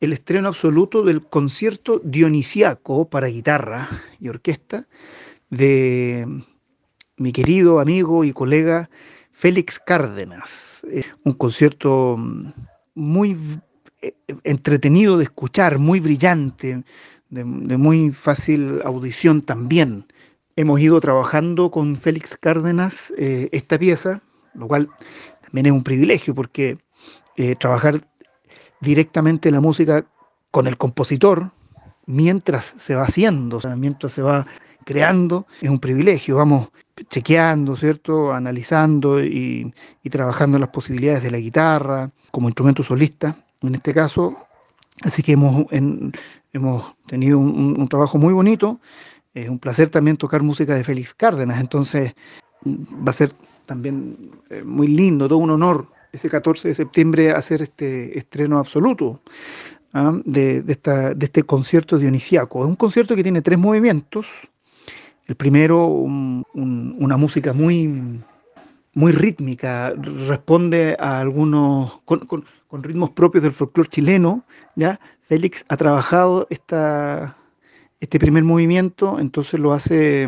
el estreno absoluto del concierto dionisiaco para guitarra y orquesta de mi querido amigo y colega Félix Cárdenas. Un concierto muy eh, entretenido de escuchar, muy brillante, de, muy fácil audición también. Hemos ido trabajando con Félix Cárdenas eh, esta pieza, lo cual también es un privilegio porque eh, trabajar directamente la música con el compositor mientras se va haciendo, o sea, mientras se va creando, es un privilegio. Vamos chequeando, ¿cierto? Analizando y, trabajando las posibilidades de la guitarra como instrumento solista, en este caso. Así que hemos, hemos tenido un, trabajo muy bonito. Es un placer también tocar música de Félix Cárdenas, entonces va a ser también eh, muy lindo, todo un honor ese 14 de septiembre hacer este estreno absoluto ¿ah? de, esta, de este concierto dionisiaco. Es un concierto que tiene tres movimientos. El primero, una música muy, muy rítmica, responde a algunos, con, ritmos propios del folclore chileno. ¿ya? Félix ha trabajado esta, este primer movimiento, entonces lo hace,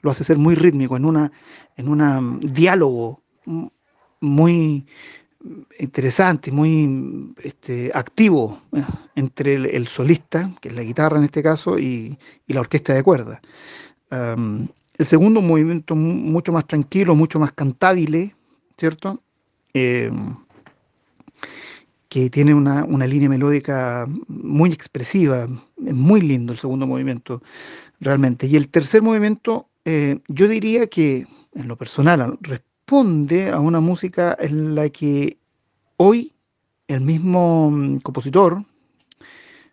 lo hace ser muy rítmico, en un en una diálogo muy interesante, muy este, activo eh, entre el, solista, que es la guitarra en este caso, y, la orquesta de cuerda. el segundo, movimiento mucho más tranquilo, mucho más cantable, ¿cierto? Em, que tiene una, línea melódica muy expresiva, es muy lindo el segundo movimiento, realmente. Y el tercer movimiento, eh, yo diría que, en lo personal, responde a una música en la que hoy el mismo mm, compositor,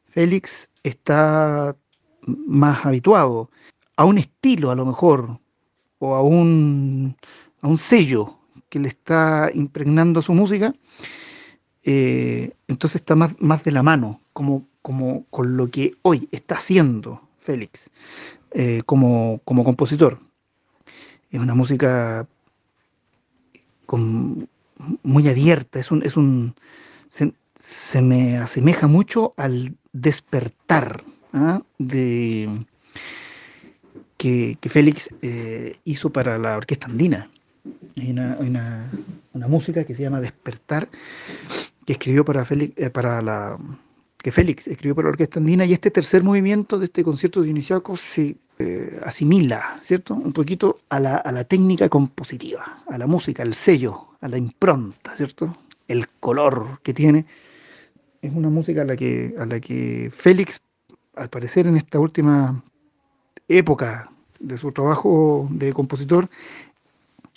Félix, está más habituado a un estilo a lo mejor, o a un, a un sello que le está impregnando su música, eh, entonces está más, más de la mano, como, como con lo que hoy está haciendo Félix eh, como, como compositor. Es una música muy abierta, es un, es un se, me asemeja mucho al despertar ¿ah? de que, Félix eh, hizo para la orquesta andina. Hay una, música que se llama Despertar, que escribió para Félix, eh, para la que Félix escribió para la orquesta andina, y este tercer movimiento de este concierto de Iniciaco se eh, asimila, ¿cierto? Un poquito a la, a la, técnica compositiva, a la música, al sello, a la impronta, ¿cierto? El color que tiene. Es una música a la que, a la que Félix, al parecer en esta última época de su trabajo de compositor,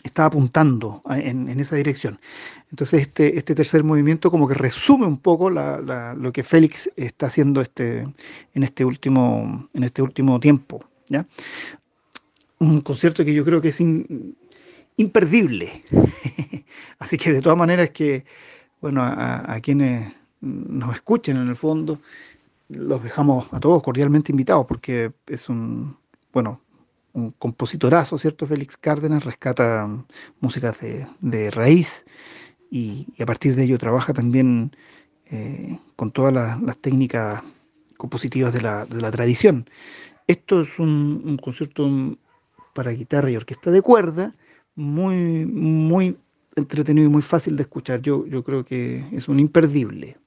está apuntando en, esa dirección. Entonces este, este tercer movimiento como que resume un poco lo que Félix está haciendo este, en, este último, en este último tiempo. ¿ya? Un concierto que yo creo que es imperdible. Así que de todas maneras que, bueno, a, quienes nos escuchen en el fondo, los dejamos a todos cordialmente invitados porque es un, bueno, compositorazo, ¿cierto? Félix Cárdenas rescata músicas de, raíz y, a partir de ello trabaja también eh, con todas las, técnicas compositivas de la, de la tradición. Esto es un, concierto para guitarra y orquesta de cuerda, muy, muy entretenido y muy fácil de escuchar. Yo, yo creo que es un imperdible.